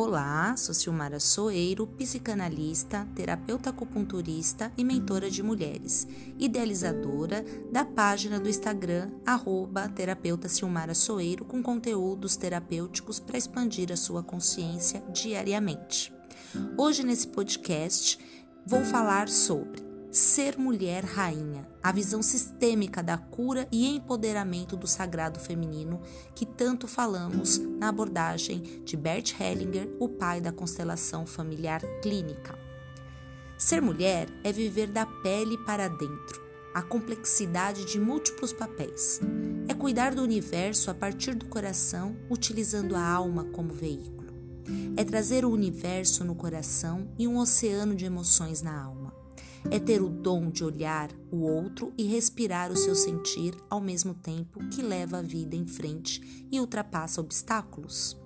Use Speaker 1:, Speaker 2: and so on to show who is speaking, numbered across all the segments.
Speaker 1: Olá, sou Silmara Soeiro, psicanalista, terapeuta acupunturista e mentora de mulheres, idealizadora da página do Instagram arroba terapeuta Silmara Soeiro com conteúdos terapêuticos para expandir a sua consciência diariamente. Hoje nesse podcast vou falar sobre Ser Mulher Rainha, a visão sistêmica da cura e empoderamento do sagrado feminino que tanto falamos na abordagem de Bert Hellinger, o pai da constelação familiar clínica. Ser mulher é viver da pele para dentro, a complexidade de múltiplos papéis. É cuidar do universo a partir do coração, utilizando a alma como veículo. É trazer o universo no coração e um oceano de emoções na alma é ter o dom de olhar o outro e respirar o seu sentir ao mesmo tempo que leva a vida em frente e ultrapassa obstáculos.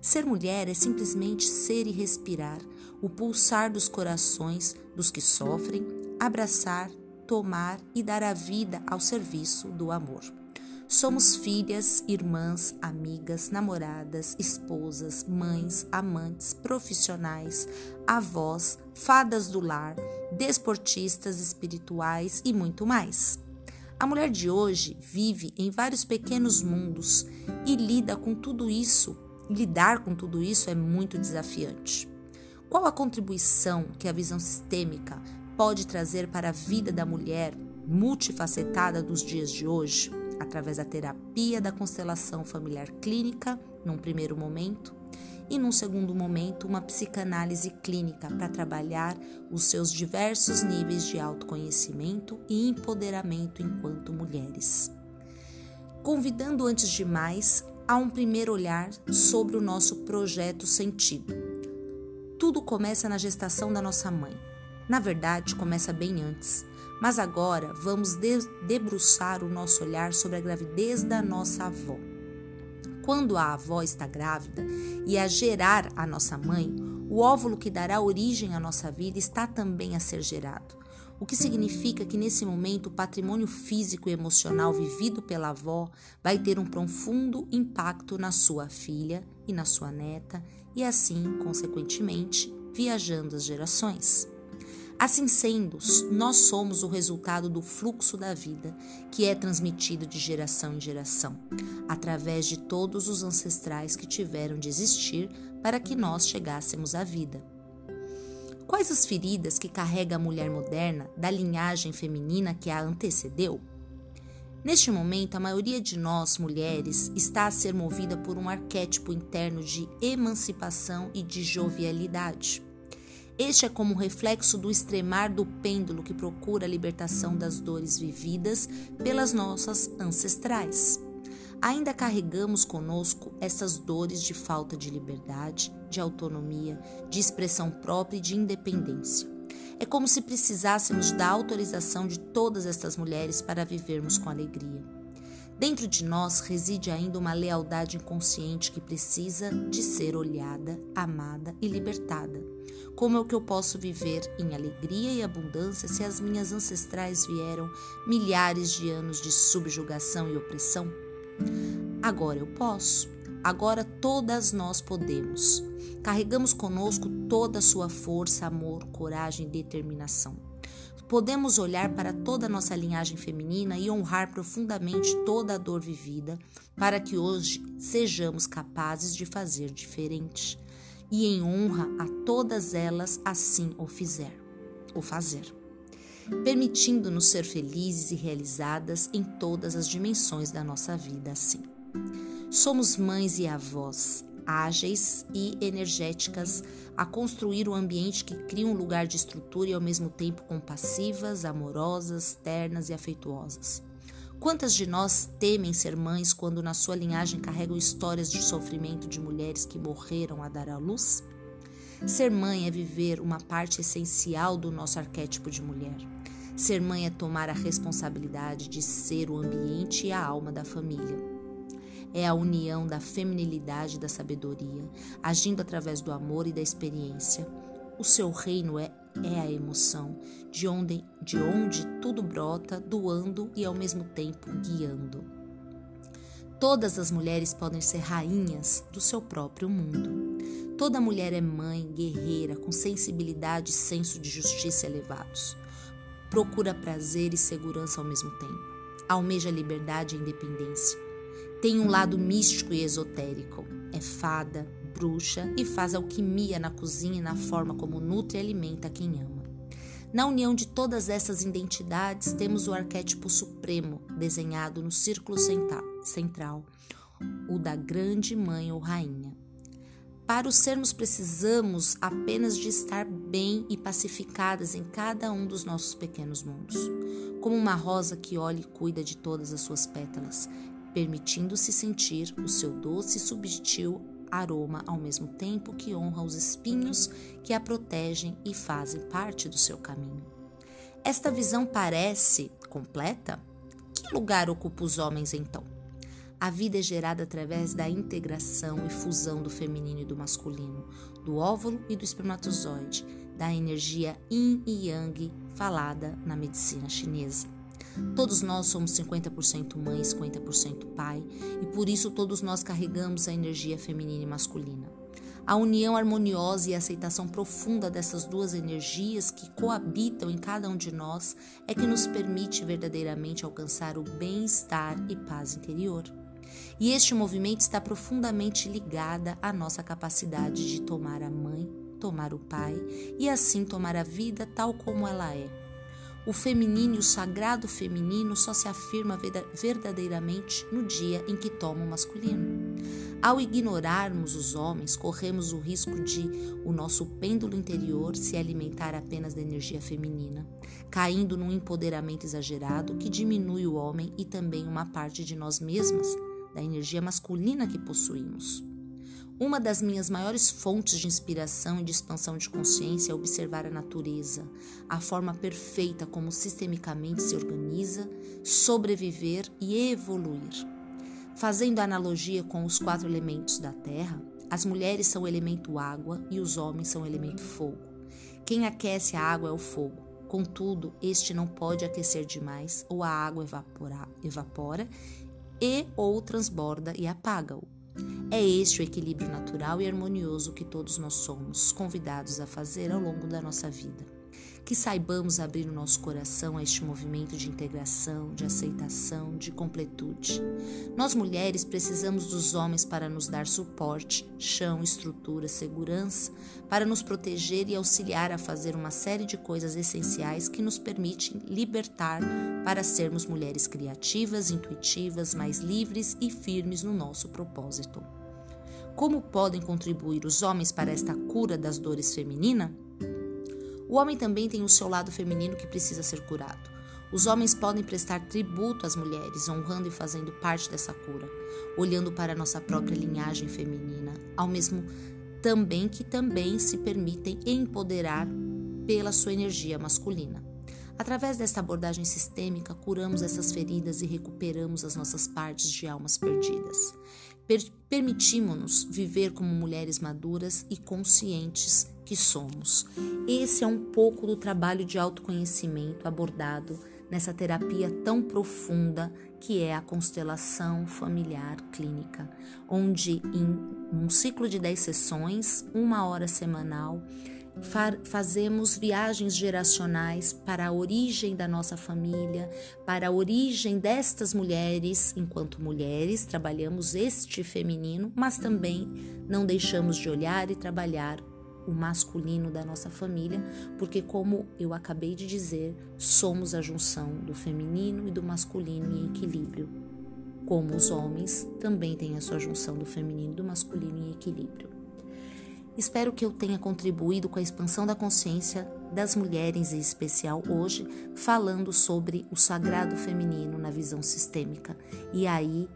Speaker 1: Ser mulher é simplesmente ser e respirar, o pulsar dos corações dos que sofrem, abraçar, tomar e dar a vida ao serviço do amor. Somos filhas, irmãs, amigas, namoradas, esposas, mães, amantes, profissionais, avós, fadas do lar, desportistas espirituais e muito mais. A mulher de hoje vive em vários pequenos mundos e lida com tudo isso. Lidar com tudo isso é muito desafiante. Qual a contribuição que a visão sistêmica pode trazer para a vida da mulher multifacetada dos dias de hoje? Através da terapia da constelação familiar clínica, num primeiro momento, e num segundo momento, uma psicanálise clínica para trabalhar os seus diversos níveis de autoconhecimento e empoderamento enquanto mulheres. Convidando antes de mais a um primeiro olhar sobre o nosso projeto sentido. Tudo começa na gestação da nossa mãe. Na verdade, começa bem antes mas agora vamos debruçar o nosso olhar sobre a gravidez da nossa avó. Quando a avó está grávida e a gerar a nossa mãe, o óvulo que dará origem à nossa vida está também a ser gerado. O que significa que nesse momento o patrimônio físico e emocional vivido pela avó vai ter um profundo impacto na sua filha e na sua neta, e assim, consequentemente, viajando as gerações. Assim sendo, nós somos o resultado do fluxo da vida, que é transmitido de geração em geração, através de todos os ancestrais que tiveram de existir para que nós chegássemos à vida. Quais as feridas que carrega a mulher moderna da linhagem feminina que a antecedeu? Neste momento, a maioria de nós, mulheres, está a ser movida por um arquétipo interno de emancipação e de jovialidade. Este é como um reflexo do extremar do pêndulo que procura a libertação das dores vividas pelas nossas ancestrais. Ainda carregamos conosco essas dores de falta de liberdade, de autonomia, de expressão própria e de independência. É como se precisássemos da autorização de todas estas mulheres para vivermos com alegria. Dentro de nós reside ainda uma lealdade inconsciente que precisa de ser olhada, amada e libertada como é que eu posso viver em alegria e abundância se as minhas ancestrais vieram milhares de anos de subjugação e opressão? Agora eu posso. Agora todas nós podemos. Carregamos conosco toda a sua força, amor, coragem e determinação. Podemos olhar para toda a nossa linhagem feminina e honrar profundamente toda a dor vivida, para que hoje sejamos capazes de fazer diferente e em honra a todas elas assim o fizer, o fazer, permitindo-nos ser felizes e realizadas em todas as dimensões da nossa vida assim. Somos mães e avós, ágeis e energéticas a construir um ambiente que cria um lugar de estrutura e ao mesmo tempo compassivas, amorosas, ternas e afetuosas. Quantas de nós temem ser mães quando na sua linhagem carregam histórias de sofrimento de mulheres que morreram a dar à luz? Ser mãe é viver uma parte essencial do nosso arquétipo de mulher. Ser mãe é tomar a responsabilidade de ser o ambiente e a alma da família. É a união da feminilidade e da sabedoria, agindo através do amor e da experiência. O seu reino é é a emoção, de onde, de onde tudo brota, doando e ao mesmo tempo guiando. Todas as mulheres podem ser rainhas do seu próprio mundo. Toda mulher é mãe, guerreira, com sensibilidade e senso de justiça elevados. Procura prazer e segurança ao mesmo tempo. Almeja liberdade e independência. Tem um lado místico e esotérico. É fada, bruxa e faz alquimia na cozinha e na forma como nutre e alimenta quem ama. Na união de todas essas identidades, temos o arquétipo supremo desenhado no círculo central, o da grande mãe ou rainha. Para o sermos, precisamos apenas de estar bem e pacificadas em cada um dos nossos pequenos mundos, como uma rosa que olha e cuida de todas as suas pétalas, permitindo-se sentir o seu doce e subtil aroma ao mesmo tempo que honra os espinhos que a protegem e fazem parte do seu caminho. Esta visão parece completa? Que lugar ocupa os homens então? A vida é gerada através da integração e fusão do feminino e do masculino, do óvulo e do espermatozoide, da energia yin e yang falada na medicina chinesa. Todos nós somos 50% mãe, 50% pai, e por isso todos nós carregamos a energia feminina e masculina. A união harmoniosa e a aceitação profunda dessas duas energias que coabitam em cada um de nós é que nos permite verdadeiramente alcançar o bem-estar e paz interior. E este movimento está profundamente ligada à nossa capacidade de tomar a mãe, tomar o pai e assim tomar a vida tal como ela é. O feminino e o sagrado feminino só se afirma verdadeiramente no dia em que toma o masculino. Ao ignorarmos os homens, corremos o risco de o nosso pêndulo interior se alimentar apenas da energia feminina, caindo num empoderamento exagerado que diminui o homem e também uma parte de nós mesmas da energia masculina que possuímos. Uma das minhas maiores fontes de inspiração e de expansão de consciência é observar a natureza, a forma perfeita como sistemicamente se organiza, sobreviver e evoluir. Fazendo analogia com os quatro elementos da Terra, as mulheres são o elemento água e os homens são o elemento fogo. Quem aquece a água é o fogo. Contudo, este não pode aquecer demais ou a água evapora, evapora e ou transborda e apaga-o. É este o equilíbrio natural e harmonioso que todos nós somos convidados a fazer ao longo da nossa vida que saibamos abrir o nosso coração a este movimento de integração, de aceitação, de completude. Nós mulheres precisamos dos homens para nos dar suporte, chão, estrutura, segurança, para nos proteger e auxiliar a fazer uma série de coisas essenciais que nos permitem libertar para sermos mulheres criativas, intuitivas, mais livres e firmes no nosso propósito. Como podem contribuir os homens para esta cura das dores femininas? O homem também tem o seu lado feminino que precisa ser curado. Os homens podem prestar tributo às mulheres, honrando e fazendo parte dessa cura, olhando para nossa própria linhagem feminina, ao mesmo também que também se permitem empoderar pela sua energia masculina. Através desta abordagem sistêmica, curamos essas feridas e recuperamos as nossas partes de almas perdidas. Per Permitimos-nos viver como mulheres maduras e conscientes que somos. Esse é um pouco do trabalho de autoconhecimento abordado nessa terapia tão profunda que é a constelação familiar clínica, onde em um ciclo de 10 sessões, uma hora semanal, fazemos viagens geracionais para a origem da nossa família, para a origem destas mulheres, enquanto mulheres trabalhamos este feminino, mas também não deixamos de olhar e trabalhar o masculino da nossa família, porque, como eu acabei de dizer, somos a junção do feminino e do masculino em equilíbrio. Como os homens também têm a sua junção do feminino e do masculino em equilíbrio. Espero que eu tenha contribuído com a expansão da consciência das mulheres, em especial hoje, falando sobre o sagrado feminino na visão sistêmica. E aí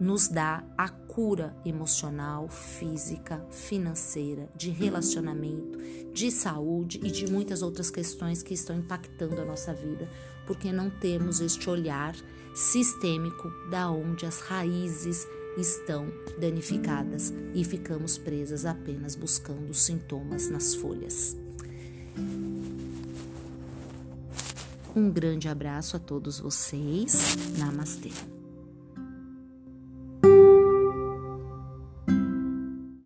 Speaker 1: nos dá a cura emocional, física, financeira, de relacionamento, de saúde e de muitas outras questões que estão impactando a nossa vida, porque não temos este olhar sistêmico da onde as raízes estão danificadas e ficamos presas apenas buscando sintomas nas folhas. Um grande abraço a todos vocês. Namastê.